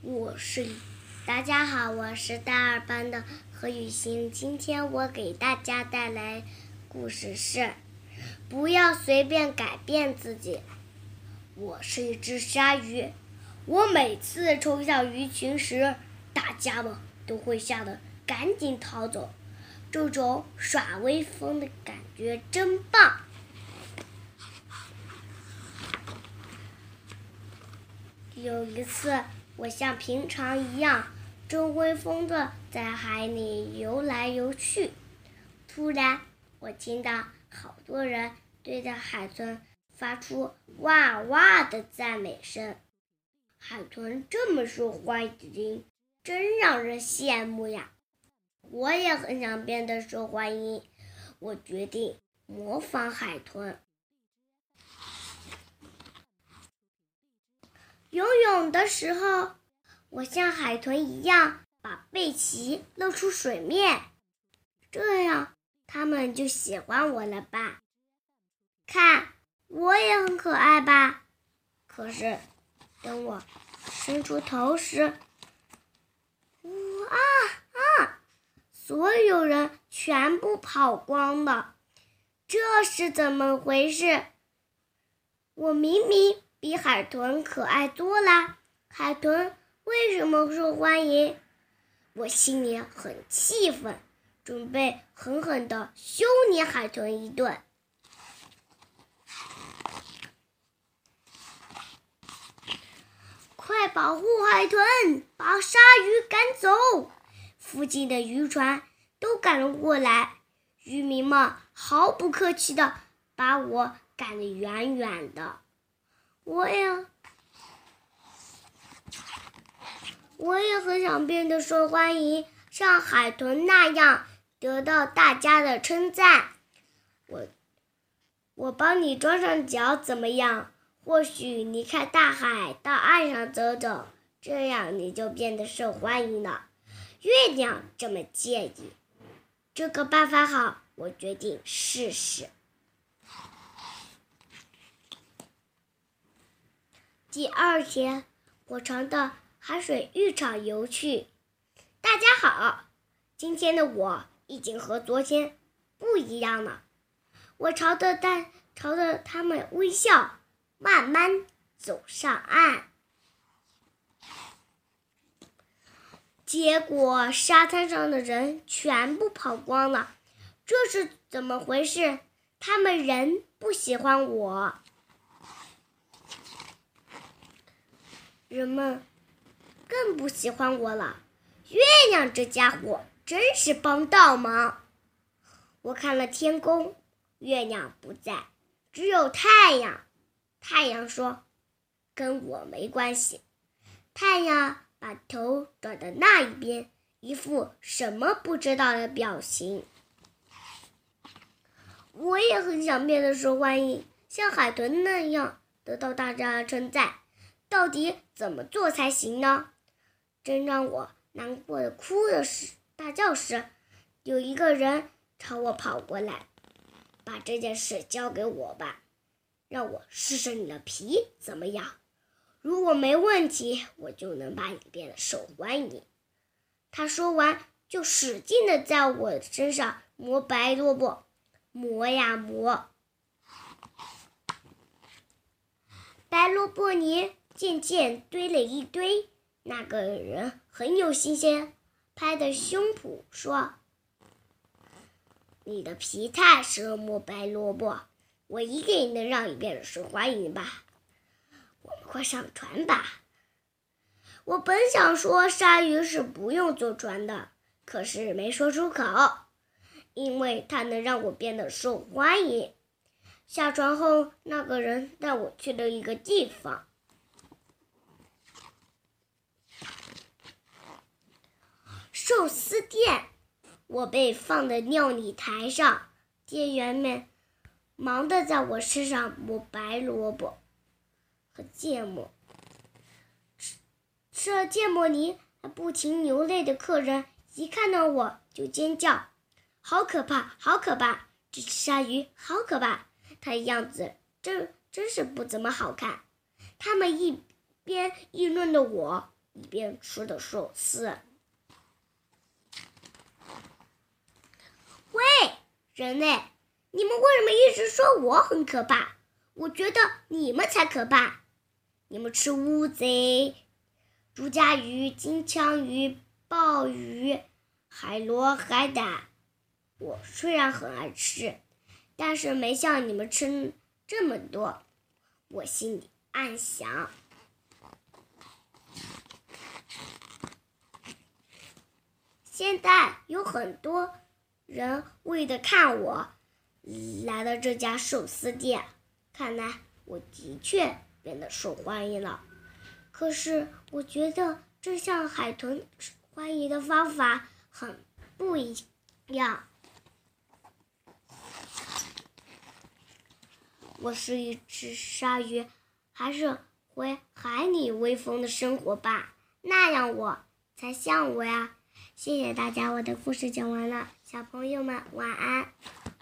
我是，大家好，我是大二班的何雨欣。今天我给大家带来故事是：不要随便改变自己。我是一只鲨鱼，我每次冲向鱼群时，大家们都会吓得赶紧逃走。这种耍威风的感觉真棒。有一次。我像平常一样，正威风的在海里游来游去。突然，我听到好多人对着海豚发出“哇哇”的赞美声。海豚这么受欢迎，真让人羡慕呀！我也很想变得受欢迎，我决定模仿海豚。游泳的时候，我像海豚一样把背鳍露出水面，这样他们就喜欢我了吧？看，我也很可爱吧？可是，等我伸出头时，啊啊！所有人全部跑光了，这是怎么回事？我明明……比海豚可爱多了，海豚为什么受欢迎？我心里很气愤，准备狠狠地羞你海豚一顿。快保护海豚，把鲨鱼赶走！附近的渔船都赶了过来，渔民们毫不客气地把我赶得远远的。我也，我也很想变得受欢迎，像海豚那样得到大家的称赞。我，我帮你装上脚怎么样？或许离开大海，到岸上走走，这样你就变得受欢迎了。月亮这么建议，这个办法好，我决定试试。第二天，我朝到海水浴场游去。大家好，今天的我已经和昨天不一样了。我朝着大朝着他们微笑，慢慢走上岸。结果沙滩上的人全部跑光了，这是怎么回事？他们人不喜欢我。人们更不喜欢我了。月亮这家伙真是帮倒忙。我看了天空，月亮不在，只有太阳。太阳说：“跟我没关系。”太阳把头转到那一边，一副什么不知道的表情。我也很想变得受欢迎，像海豚那样得到大家的称赞。到底怎么做才行呢？正让我难过的哭的时，大叫时，有一个人朝我跑过来，把这件事交给我吧，让我试试你的皮怎么样？如果没问题，我就能把你变得受欢迎。他说完，就使劲的在我身上磨白萝卜，磨呀磨，白萝卜泥。渐渐堆了一堆，那个人很有信心，拍着胸脯说：“你的皮太适合磨白萝卜，我一定能让你变得受欢迎吧。”我们快上船吧！我本想说鲨鱼是不用坐船的，可是没说出口，因为它能让我变得受欢迎。下船后，那个人带我去了一个地方。寿司店，我被放在料理台上，店员们忙的在我身上抹白萝卜和芥末。吃吃了芥末泥还不停流泪的客人，一看到我就尖叫：“好可怕，好可怕！这只鲨鱼好可怕，它的样子真真是不怎么好看。”他们一边议论着我。一边吃的寿司。喂，人类，你们为什么一直说我很可怕？我觉得你们才可怕。你们吃乌贼、竹荚鱼、金枪鱼、鲍鱼、海螺、海胆。我虽然很爱吃，但是没像你们吃这么多。我心里暗想。现在有很多人为了看我，来到这家寿司店。看来我的确变得受欢迎了。可是我觉得这像海豚欢迎的方法很不一样。我是一只鲨鱼，还是回海里威风的生活吧？那样我才像我呀。谢谢大家，我的故事讲完了，小朋友们晚安。